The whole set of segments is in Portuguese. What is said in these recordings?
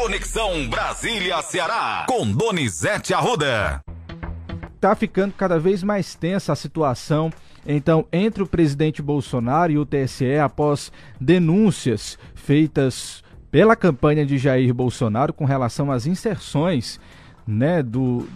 Conexão Brasília-Ceará, com Donizete Arruda. Tá ficando cada vez mais tensa a situação então entre o presidente Bolsonaro e o TSE após denúncias feitas pela campanha de Jair Bolsonaro com relação às inserções, né, do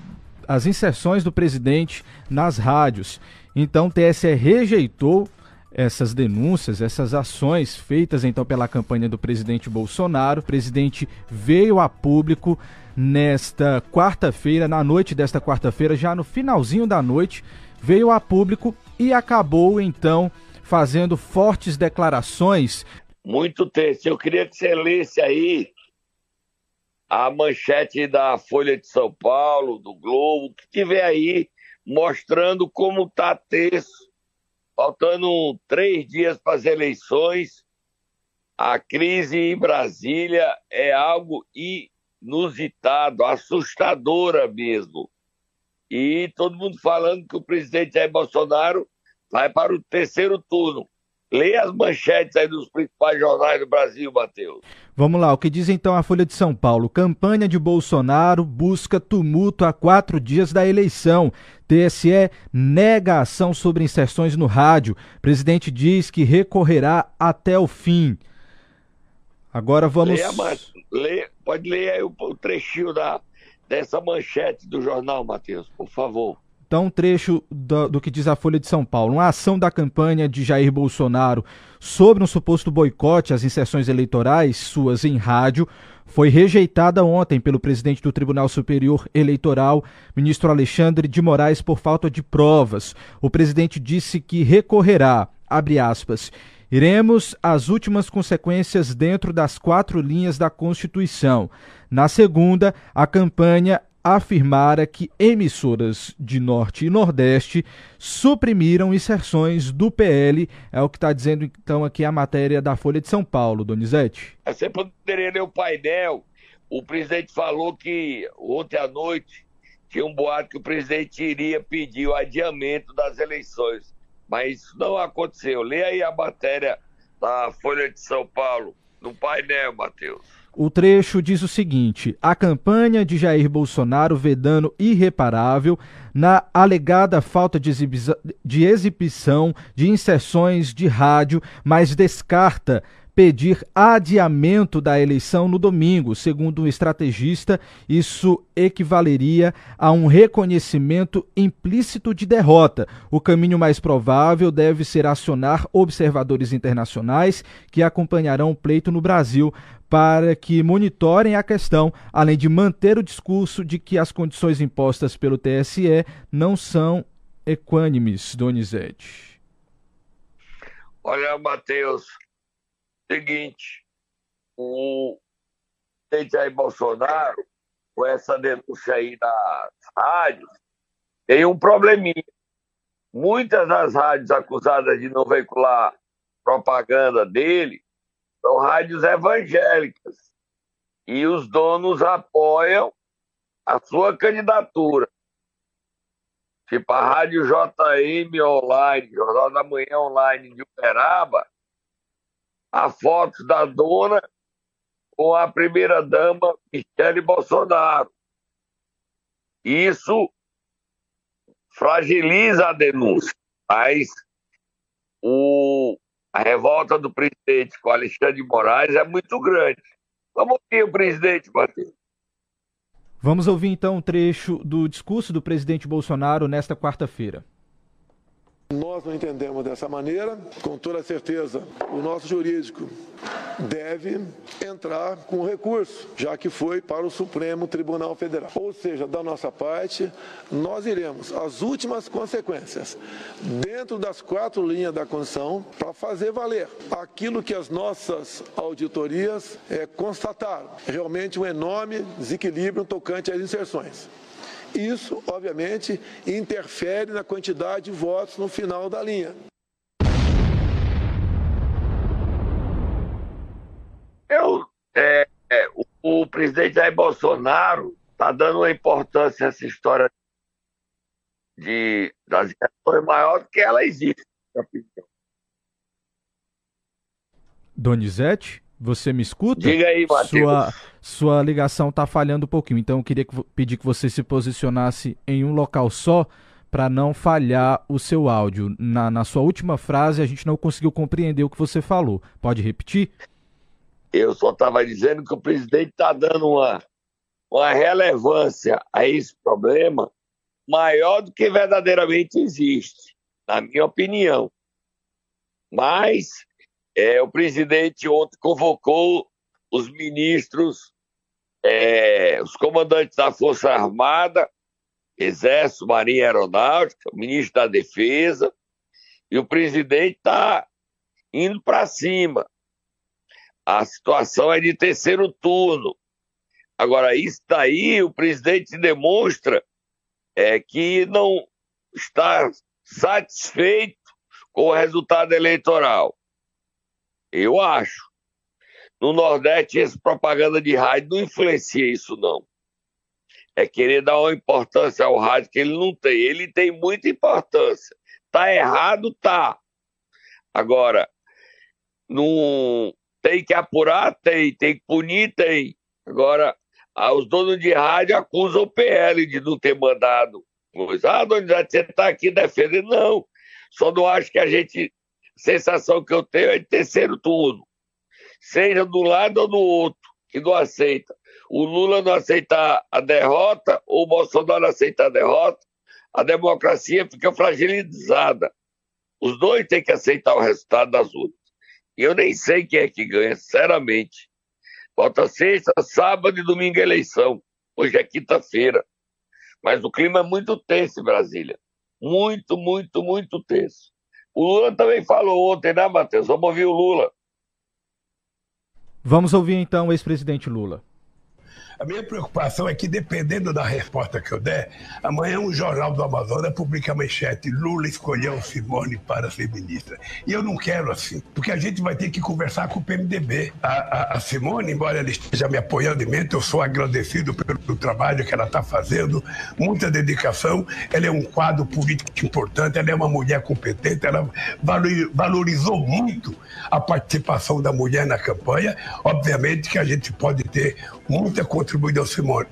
as inserções do presidente nas rádios. Então o TSE rejeitou essas denúncias, essas ações feitas então pela campanha do presidente Bolsonaro. O presidente veio a público nesta quarta-feira, na noite desta quarta-feira, já no finalzinho da noite, veio a público e acabou então fazendo fortes declarações. Muito tenso. Eu queria que você lesse aí a manchete da Folha de São Paulo, do Globo, que tiver aí mostrando como está tenso faltando três dias para as eleições, a crise em Brasília é algo inusitado, assustadora mesmo. E todo mundo falando que o presidente Jair Bolsonaro vai para o terceiro turno. Leia as manchetes aí dos principais jornais do Brasil, Matheus. Vamos lá, o que diz então a Folha de São Paulo? Campanha de Bolsonaro busca tumulto a quatro dias da eleição. TSE nega ação sobre inserções no rádio. Presidente diz que recorrerá até o fim. Agora vamos. Leia, leia, pode ler aí o, o trechinho da, dessa manchete do jornal, Matheus, por favor. Então, um trecho do, do, que diz a Folha de São Paulo. Uma ação da campanha de Jair Bolsonaro sobre um suposto boicote às inserções eleitorais, suas em rádio, foi rejeitada ontem pelo presidente do Tribunal Superior Eleitoral, ministro Alexandre de Moraes, por falta de provas. O presidente disse que recorrerá, abre aspas, Iremos às últimas consequências dentro das quatro linhas da Constituição. Na segunda, a campanha afirmara que emissoras de Norte e Nordeste suprimiram inserções do PL. É o que está dizendo então aqui a matéria da Folha de São Paulo, Donizete. Você poderia ler o painel. O presidente falou que ontem à noite tinha um boato que o presidente iria pedir o adiamento das eleições. Mas isso não aconteceu. Leia aí a matéria da Folha de São Paulo, no painel, Matheus. O trecho diz o seguinte: a campanha de Jair Bolsonaro vê dano irreparável na alegada falta de, de exibição de inserções de rádio, mas descarta pedir adiamento da eleição no domingo. Segundo um estrategista, isso equivaleria a um reconhecimento implícito de derrota. O caminho mais provável deve ser acionar observadores internacionais que acompanharão o pleito no Brasil para que monitorem a questão, além de manter o discurso de que as condições impostas pelo TSE não são equânimes, Donizete. Olha, Matheus, seguinte, o presidente Jair Bolsonaro, com essa denúncia aí das rádios, tem um probleminha. Muitas das rádios acusadas de não veicular propaganda dele são rádios evangélicas. E os donos apoiam a sua candidatura. Tipo a Rádio JM Online, Jornal da Manhã Online de Uberaba, a foto da dona com a primeira-dama Michele Bolsonaro. Isso fragiliza a denúncia, mas o, a revolta do presidente com Alexandre de Moraes é muito grande. Vamos ouvir o presidente, Matheus. Vamos ouvir então um trecho do discurso do presidente Bolsonaro nesta quarta-feira. Nós não entendemos dessa maneira. Com toda certeza, o nosso jurídico deve entrar com recurso, já que foi para o Supremo Tribunal Federal. Ou seja, da nossa parte, nós iremos às últimas consequências, dentro das quatro linhas da Constituição, para fazer valer aquilo que as nossas auditorias é, constataram. Realmente um enorme desequilíbrio tocante às inserções. Isso, obviamente, interfere na quantidade de votos no final da linha. Eu, é, é, o, o, presidente Jair Bolsonaro está dando uma importância a essa história de, das eleições maior do que ela existe. Donizete? Você me escuta? Diga aí, Matheus. Sua, sua ligação está falhando um pouquinho, então eu queria que, pedir que você se posicionasse em um local só para não falhar o seu áudio. Na, na sua última frase, a gente não conseguiu compreender o que você falou. Pode repetir? Eu só estava dizendo que o presidente está dando uma, uma relevância a esse problema maior do que verdadeiramente existe, na minha opinião. Mas é, o presidente ontem convocou os ministros, é, os comandantes da Força Armada, Exército, Marinha Aeronáutica, ministro da Defesa, e o presidente está indo para cima. A situação é de terceiro turno. Agora, isso daí o presidente demonstra é, que não está satisfeito com o resultado eleitoral. Eu acho. No Nordeste, essa propaganda de rádio não influencia isso, não. É querer dar uma importância ao rádio que ele não tem. Ele tem muita importância. Tá errado, tá. Agora, não tem que apurar, tem. Tem que punir, tem. Agora, ah, os donos de rádio acusam o PL de não ter mandado coisa. Ah, Donizete, você está aqui defendendo. Não. Só não acho que a gente sensação que eu tenho é de terceiro turno. Seja do lado ou do outro, que não aceita. O Lula não aceitar a derrota, ou o Bolsonaro aceitar a derrota, a democracia fica fragilizada. Os dois têm que aceitar o resultado das urnas. E eu nem sei quem é que ganha, sinceramente. Falta sexta, sábado e domingo eleição. Hoje é quinta-feira. Mas o clima é muito tenso em Brasília. Muito, muito, muito tenso. O Lula também falou ontem, né, Matheus? Vamos ouvir o Lula. Vamos ouvir então o ex-presidente Lula. A minha preocupação é que, dependendo da resposta que eu der, amanhã um jornal do Amazonas publica a manchete: Lula escolheu Simone para ser ministra. E eu não quero assim, porque a gente vai ter que conversar com o PMDB. A, a, a Simone, embora ela esteja me apoiando em mente, eu sou agradecido pelo, trabalho que ela está fazendo, muita dedicação. Ela é um quadro político importante, ela é uma mulher competente, ela valorizou muito a participação da mulher na campanha. Obviamente que a gente pode ter muita contribuição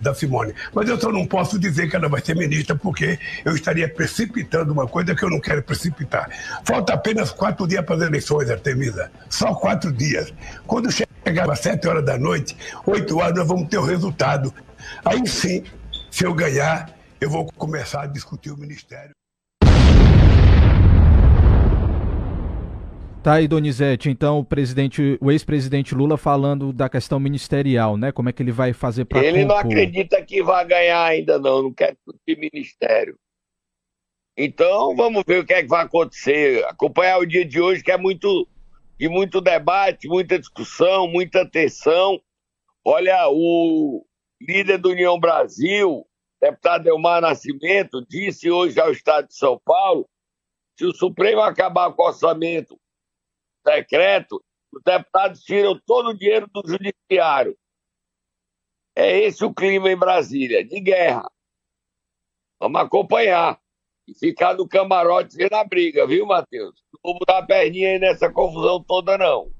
da Simone. Mas eu só não posso dizer que ela vai ser ministra porque eu estaria precipitando uma coisa que eu não quero precipitar. Falta apenas quatro dias para as eleições, Artemisa. Só quatro dias. Quando chegar às sete horas da noite, oito horas, nós vamos ter o resultado. Aí sim, se eu ganhar, eu vou começar a discutir o ministério. Tá aí, Donizete. Então, o presidente, o ex-presidente Lula falando da questão ministerial, né? Como é que ele vai fazer para Ele não acredita que vai ganhar ainda, não. Não quer discutir ministério. Então, vamos ver o que é que vai acontecer. Acompanhar o dia de hoje, que é muito, de muito debate, muita discussão, muita tensão. Olha, o líder do União Brasil, deputado Elmar Nascimento, disse hoje ao Estado de São Paulo: se o Supremo acabar com o orçamento secreto, os deputados tiram todo o dinheiro do judiciário. É esse o clima em Brasília, de guerra. Vamos acompanhar. E ficar no camarote vendo a briga, viu, Matheus? Não vou botar a perninha aí nessa confusão toda, não.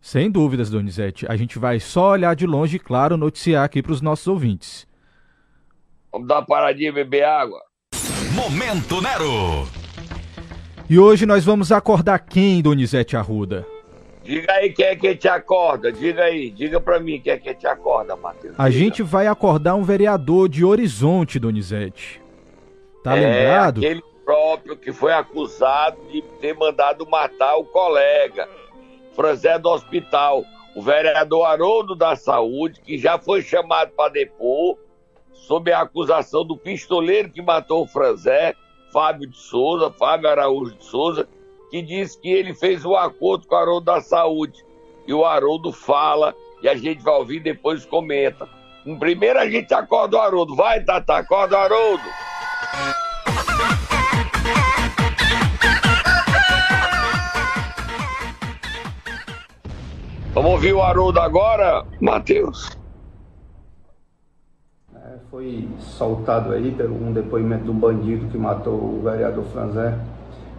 Sem dúvidas, Donizete. A gente vai só olhar de longe e, claro, noticiar aqui para os nossos ouvintes. Vamos dar uma paradinha e beber água. Momento Nero! E hoje nós vamos acordar quem, Donizete Arruda? Diga aí quem é que te acorda, diga aí, diga pra mim quem é que te acorda, Matheus. A diga. gente vai acordar um vereador de Horizonte, Donizete. Tá é, lembrado? aquele próprio que foi acusado de ter mandado matar o colega, Franzé do hospital. O vereador Haroldo da Saúde, que já foi chamado para depor, sob a acusação do pistoleiro que matou o Franzé, Fábio de Souza, Fábio Araújo de Souza, que diz que ele fez um acordo com o Haroldo da Saúde. E o Haroldo fala, e a gente vai ouvir depois comenta. Primeiro a gente acorda o Haroldo. Vai, Tata, acorda o Haroldo. Vamos ouvir o Haroldo agora, Matheus foi soltado aí pelo um depoimento do bandido que matou o vereador Franzé,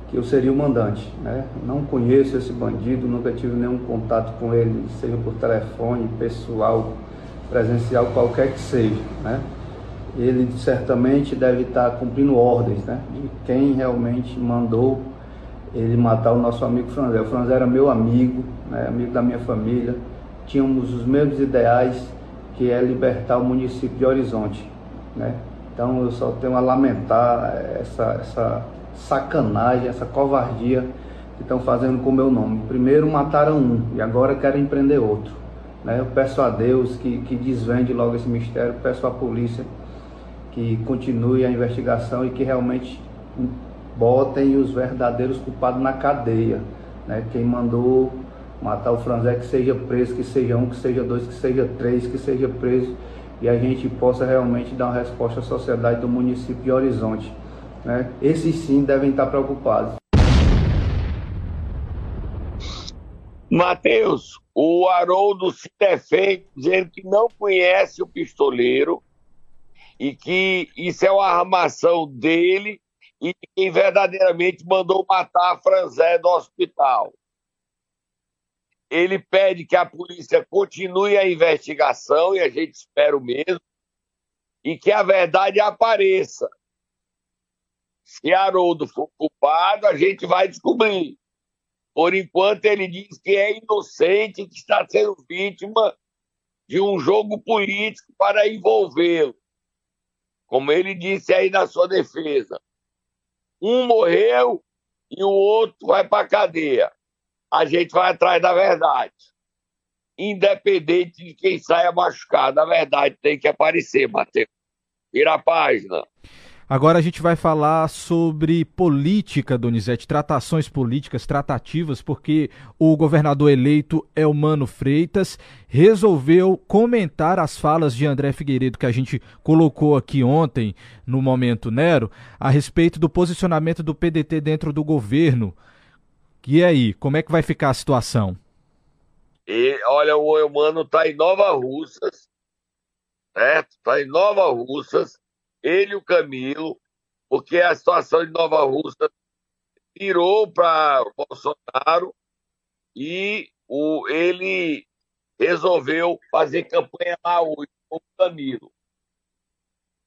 que eu seria o mandante. Né? Não conheço esse bandido, nunca tive nenhum contato com ele, seja por telefone, pessoal, presencial, qualquer que seja. Né? Ele certamente deve estar cumprindo ordens né? de quem realmente mandou ele matar o nosso amigo Franzé. O Franzé era meu amigo, né? amigo da minha família, tínhamos os mesmos ideais, que é libertar o município de Horizonte. Né? Então eu só tenho a lamentar essa, essa sacanagem, essa covardia que estão fazendo com o meu nome. Primeiro mataram um e agora querem prender outro. Né? Eu peço a Deus que, que desvende logo esse mistério, peço à polícia que continue a investigação e que realmente botem os verdadeiros culpados na cadeia. Né? Quem mandou matar o Franzé que seja preso, que seja um, que seja dois, que seja três, que seja preso e a gente possa realmente dar uma resposta à sociedade do município de Horizonte. Né? Esses sim devem estar preocupados. Mateus, o Haroldo se defende dizendo que não conhece o pistoleiro e que isso é uma armação dele e quem verdadeiramente mandou matar a Franzé do hospital. Ele pede que a polícia continue a investigação, e a gente espera o mesmo, e que a verdade apareça. Se Haroldo for culpado, a gente vai descobrir. Por enquanto, ele diz que é inocente, que está sendo vítima de um jogo político para envolvê-lo. Como ele disse aí na sua defesa. Um morreu e o outro vai para a cadeia. A gente vai atrás da verdade. Independente de quem saia machucado, a verdade tem que aparecer, Matheus. Vira a página. Agora a gente vai falar sobre política, Donizete, tratações políticas, tratativas, porque o governador eleito Elmano Freitas resolveu comentar as falas de André Figueiredo que a gente colocou aqui ontem no Momento Nero a respeito do posicionamento do PDT dentro do governo. E aí, como é que vai ficar a situação? E, olha, o Elmano está em Nova Russas, certo? Está em Nova Russas ele e o Camilo, porque a situação de Nova Rússia virou para o Bolsonaro e o, ele resolveu fazer campanha lá hoje com o Camilo.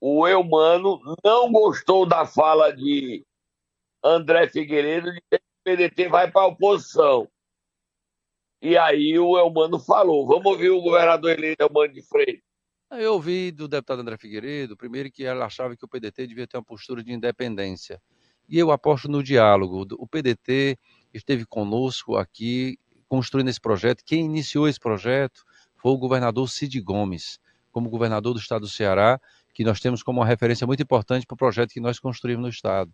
O Eumano não gostou da fala de André Figueiredo de o PDT vai para a oposição. E aí o Elmano falou: vamos ouvir o governador eleito Elmano de Freitas. Eu ouvi do deputado André Figueiredo, primeiro, que ela achava que o PDT devia ter uma postura de independência. E eu aposto no diálogo. O PDT esteve conosco aqui, construindo esse projeto. Quem iniciou esse projeto foi o governador Cid Gomes, como governador do estado do Ceará, que nós temos como uma referência muito importante para o projeto que nós construímos no estado.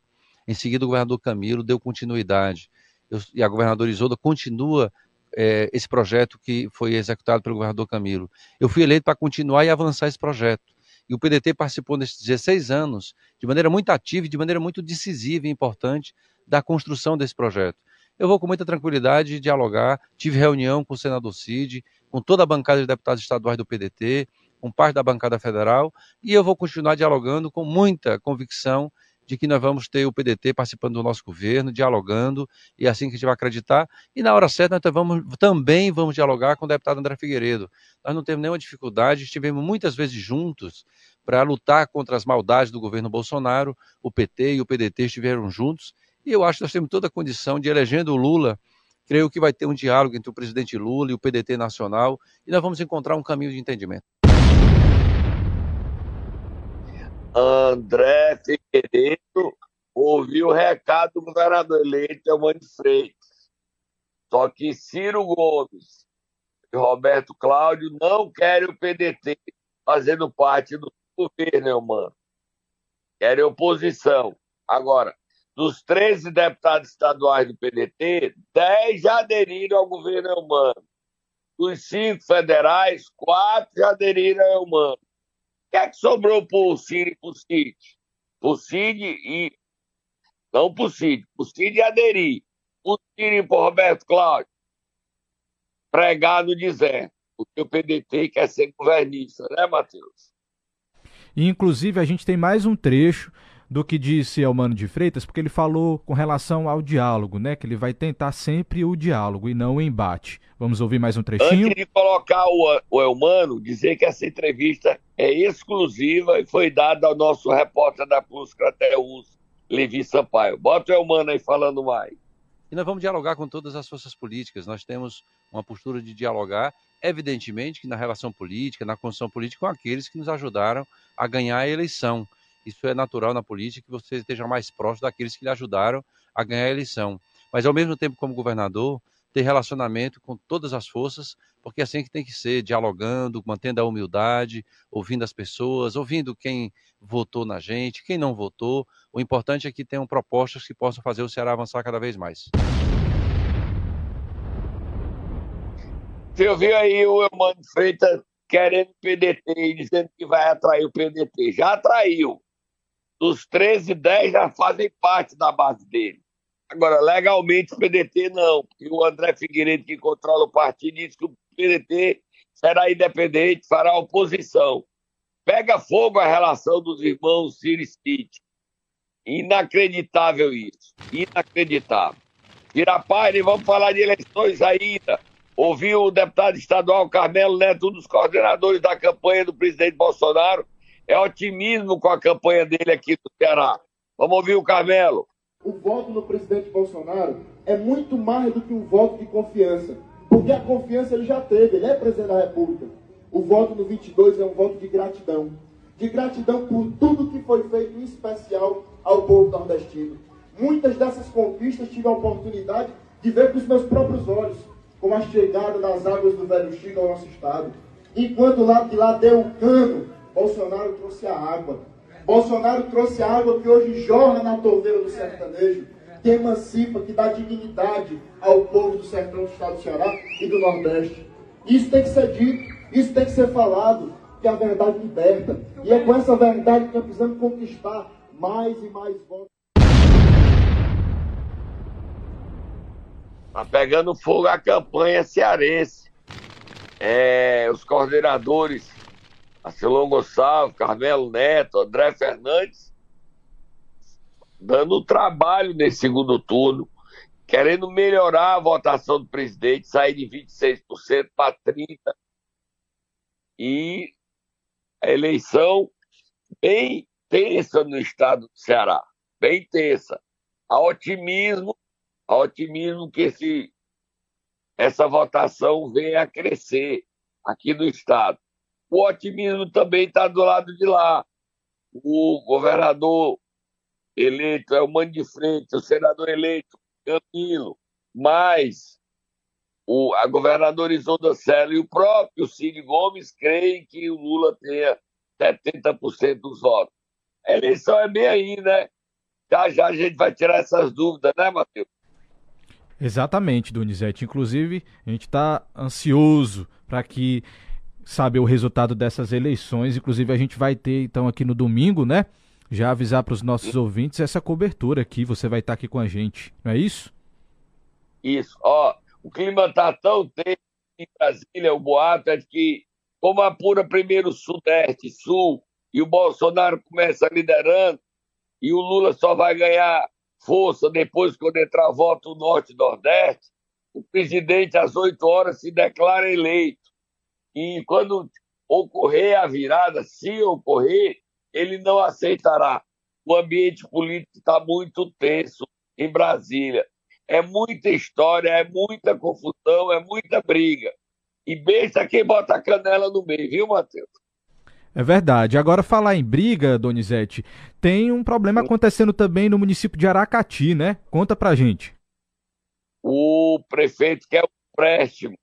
Em seguida, o governador Camilo deu continuidade. Eu, e a governadora Isolda continua é, esse projeto que foi executado pelo governador Camilo. Eu fui eleito para continuar e avançar esse projeto. E o PDT participou nesses 16 anos de maneira muito ativa e de maneira muito decisiva e importante da construção desse projeto. Eu vou com muita tranquilidade dialogar. Tive reunião com o senador Cid, com toda a bancada de deputados estaduais do PDT, com parte da bancada federal, e eu vou continuar dialogando com muita convicção de que nós vamos ter o PDT participando do nosso governo, dialogando, e é assim que a gente vai acreditar. E na hora certa, nós vamos, também vamos dialogar com o deputado André Figueiredo. Nós não temos nenhuma dificuldade, estivemos muitas vezes juntos para lutar contra as maldades do governo Bolsonaro, o PT e o PDT estiveram juntos, e eu acho que nós temos toda a condição de, elegendo o Lula, creio que vai ter um diálogo entre o presidente Lula e o PDT nacional, e nós vamos encontrar um caminho de entendimento. André Figueiredo ouviu o recado do governador eleito Eumano Freitas. Só que Ciro Gomes e Roberto Cláudio não querem o PDT fazendo parte do governo, Eumano. Querem oposição. Agora, dos 13 deputados estaduais do PDT, 10 já aderiram ao governo Eumano. Dos cinco federais, quatro já aderiram ao Eumano que é que sobrou pro Cid pro Cid? Pro Cid e. Não pro Cid, pro Cid e aderir. Pro Cid e pro Roberto Cláudio. Pregar no deserto. Porque o PDT quer ser governista, né, Matheus? Inclusive, a gente tem mais um trecho do que disse Elmano de Freitas, porque ele falou com relação ao diálogo, né? Que ele vai tentar sempre o diálogo e não o embate. Vamos ouvir mais um trechinho? Antes de colocar o, o Elmano, dizer que essa entrevista é exclusiva e foi dada ao nosso repórter da Plus Crateus, Levi Sampaio. Bota o Elmano aí falando mais. E nós vamos dialogar com todas as forças políticas. Nós temos uma postura de dialogar, evidentemente que na relação política, na construção política, com aqueles que nos ajudaram a ganhar a eleição. Isso é natural na política, que você esteja mais próximo daqueles que lhe ajudaram a ganhar a eleição. Mas, ao mesmo tempo, como governador, ter relacionamento com todas as forças, porque é assim que tem que ser, dialogando, mantendo a humildade, ouvindo as pessoas, ouvindo quem votou na gente, quem não votou. O importante é que tenham propostas que possam fazer o Ceará avançar cada vez mais. Você ouviu aí o Eumano Freitas querendo PDT e dizendo que vai atrair o PDT. Já atraiu. Dos 13, 10 já fazem parte da base dele. Agora, legalmente, o PDT não, porque o André Figueiredo, que controla o partido, disse que o PDT será independente, fará oposição. Pega fogo a relação dos irmãos Ciro City. Inacreditável isso. Inacreditável. Tirapaz, vamos falar de eleições ainda. Ouvi o deputado estadual Carmelo Neto, um dos coordenadores da campanha do presidente Bolsonaro. É otimismo com a campanha dele aqui do Ceará. Vamos ouvir o Carmelo o voto no presidente Bolsonaro é muito mais do que um voto de confiança. Porque a confiança ele já teve, ele é presidente da República. O voto no 22 é um voto de gratidão. De gratidão por tudo que foi feito em especial ao povo nordestino. Muitas dessas conquistas tive a oportunidade de ver com os meus próprios olhos, como a chegada das águas do Velho Chico ao nosso estado. Enquanto lá de lá deu o cano, Bolsonaro trouxe a água. Bolsonaro trouxe água que hoje jorra na torneira do sertanejo, que emancipa, que dá dignidade ao povo do sertão do estado do Ceará e do Nordeste. Isso tem que ser dito, isso tem que ser falado, que a verdade liberta. E é com essa verdade que nós precisamos conquistar mais e mais votos. Está pegando fogo a campanha cearense. É, os coordenadores Arcelon Gonçalves, Carmelo Neto, André Fernandes, dando trabalho nesse segundo turno, querendo melhorar a votação do presidente, sair de 26% para 30%. E a eleição bem tensa no estado do Ceará, bem tensa. Há otimismo, há otimismo que esse, essa votação venha a crescer aqui no estado o otimismo também está do lado de lá. O governador eleito é o Mano de Frente, o senador eleito, Camilo, mais o, a governadora Isolda Sela e o próprio Cid Gomes creem que o Lula tenha 70% dos votos. A eleição é bem aí, né? Já já a gente vai tirar essas dúvidas, né, Matheus? Exatamente, Donizete. Inclusive, a gente está ansioso para que saber o resultado dessas eleições. Inclusive, a gente vai ter, então, aqui no domingo, né? Já avisar para os nossos ouvintes essa cobertura aqui. Você vai estar aqui com a gente, não é isso? Isso. Ó, o clima tá tão tenso em Brasília, o boato é de que, como apura primeiro Sudeste, Sul, e o Bolsonaro começa liderando, e o Lula só vai ganhar força depois quando entrar voto Norte e Nordeste, o presidente, às 8 horas, se declara eleito. E quando ocorrer a virada, se ocorrer, ele não aceitará. O ambiente político está muito tenso em Brasília. É muita história, é muita confusão, é muita briga. E besta quem bota a canela no meio, viu, Matheus? É verdade. Agora, falar em briga, Donizete, tem um problema acontecendo também no município de Aracati, né? Conta pra gente. O prefeito quer o empréstimo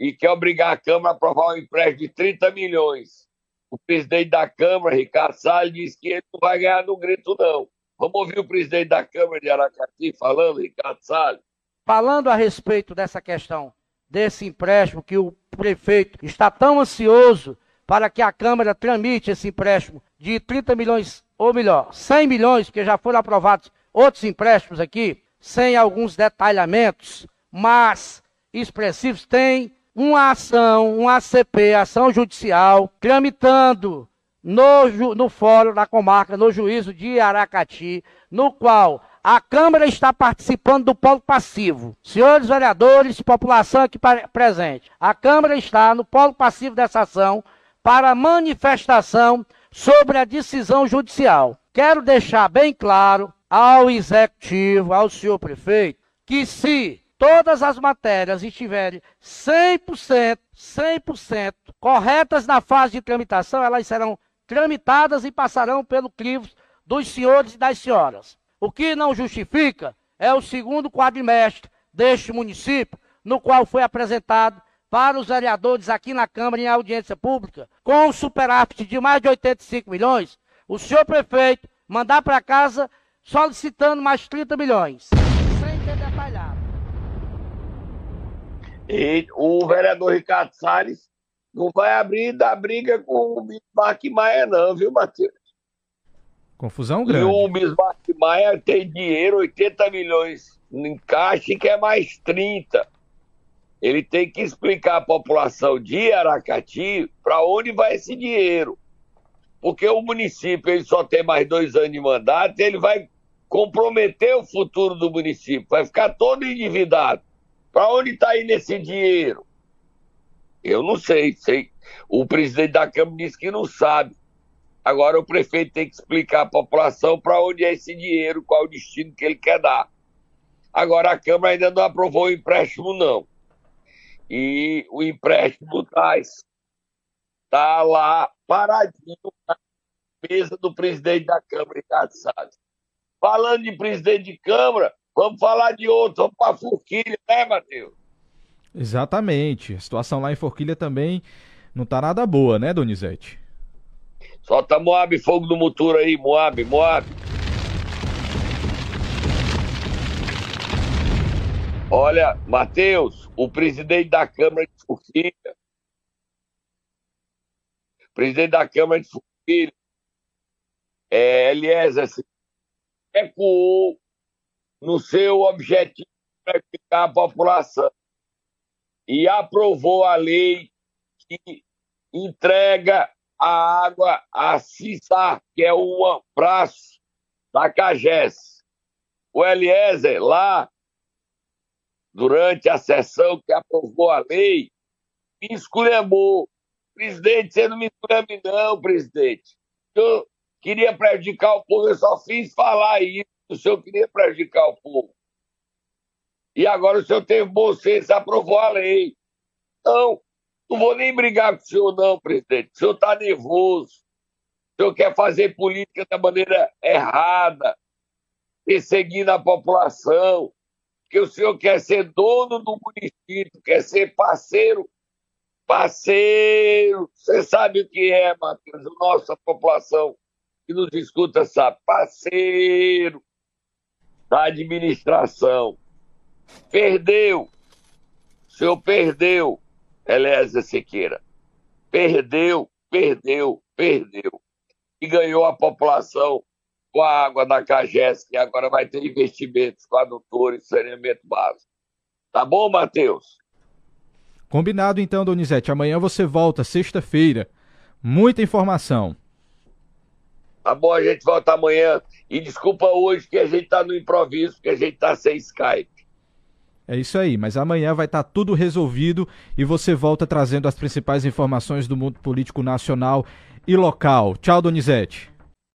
e quer obrigar a Câmara a aprovar um empréstimo de 30 milhões. O presidente da Câmara, Ricardo Salles, disse que ele não vai ganhar no grito, não. Vamos ouvir o presidente da Câmara de Aracati falando, Ricardo Salles. Falando a respeito dessa questão, desse empréstimo que o prefeito está tão ansioso para que a Câmara tramite esse empréstimo de 30 milhões, ou melhor, 100 milhões, que já foram aprovados outros empréstimos aqui, sem alguns detalhamentos, mas expressivos, tem uma ação, um ACP, ação judicial, tramitando no, no fórum da comarca, no juízo de Aracati, no qual a Câmara está participando do polo passivo. Senhores vereadores, população aqui presente, a Câmara está no polo passivo dessa ação para manifestação sobre a decisão judicial. Quero deixar bem claro ao executivo, ao senhor prefeito, que se todas as matérias estiverem 100%, 100% corretas na fase de tramitação, elas serão tramitadas e passarão pelo crivo dos senhores e das senhoras. O que não justifica é o segundo quadrimestre deste município, no qual foi apresentado para os vereadores aqui na Câmara em audiência pública, com um superávit de mais de 85 milhões, o senhor prefeito mandar para casa solicitando mais 30 milhões, sem ter. E o vereador Ricardo Salles não vai abrir da briga com o Bismarck Maia, não, viu, Matheus? Confusão grande. E o Bismarck Maia tem dinheiro, 80 milhões em caixa e quer mais 30. Ele tem que explicar à população de Aracati para onde vai esse dinheiro. Porque o município ele só tem mais dois anos de mandato, ele vai comprometer o futuro do município, vai ficar todo endividado. Para onde está indo esse dinheiro? Eu não sei, sei. O presidente da Câmara disse que não sabe. Agora o prefeito tem que explicar à população para onde é esse dinheiro, qual o destino que ele quer dar. Agora a Câmara ainda não aprovou o empréstimo, não. E o empréstimo está tá lá paradinho na mesa do presidente da Câmara, Ricardo Salles. Falando de presidente de Câmara, vamos falar de outro, vamos para Forquilha, né, Matheus? Exatamente. A situação lá em Forquilha também não tá nada boa, né, Donizete? Solta Moab, fogo do motor aí, Moab, Moab. Olha, Matheus, o presidente da Câmara de Forquilha, presidente da Câmara de Forquilha, é, Eliezer, recuou no seu objetivo para ficar a população e aprovou a lei que entrega a água a CISAR, que é um braço da CAGES. O Eliezer, lá, durante a sessão que aprovou a lei, me esculhambou. Presidente, você não me esculhambe não, presidente. Eu queria prejudicar o povo, eu só fiz falar isso. O senhor queria prejudicar o povo. E agora o senhor teve bom senso, aprovou a lei. Não, não vou nem brigar com o senhor, não, presidente. O senhor está nervoso. O senhor quer fazer política da maneira errada, perseguindo a população, que o senhor quer ser dono do município, quer ser parceiro. Parceiro, você sabe o que é, Matheus? Nossa população que nos escuta sabe. Parceiro da administração. Perdeu. O senhor perdeu, Elésia Siqueira. Perdeu, perdeu, perdeu. E ganhou a população com a água da CAGES, que agora vai ter investimentos com adutores saneamento básico. Tá bom, Matheus? Combinado então, Donizete. Amanhã você volta, sexta-feira. Muita informação. Tá bom, a gente volta amanhã. E desculpa hoje que a gente tá no improviso, porque a gente tá sem Skype. É isso aí, mas amanhã vai estar tá tudo resolvido e você volta trazendo as principais informações do mundo político nacional e local. Tchau, Donizete.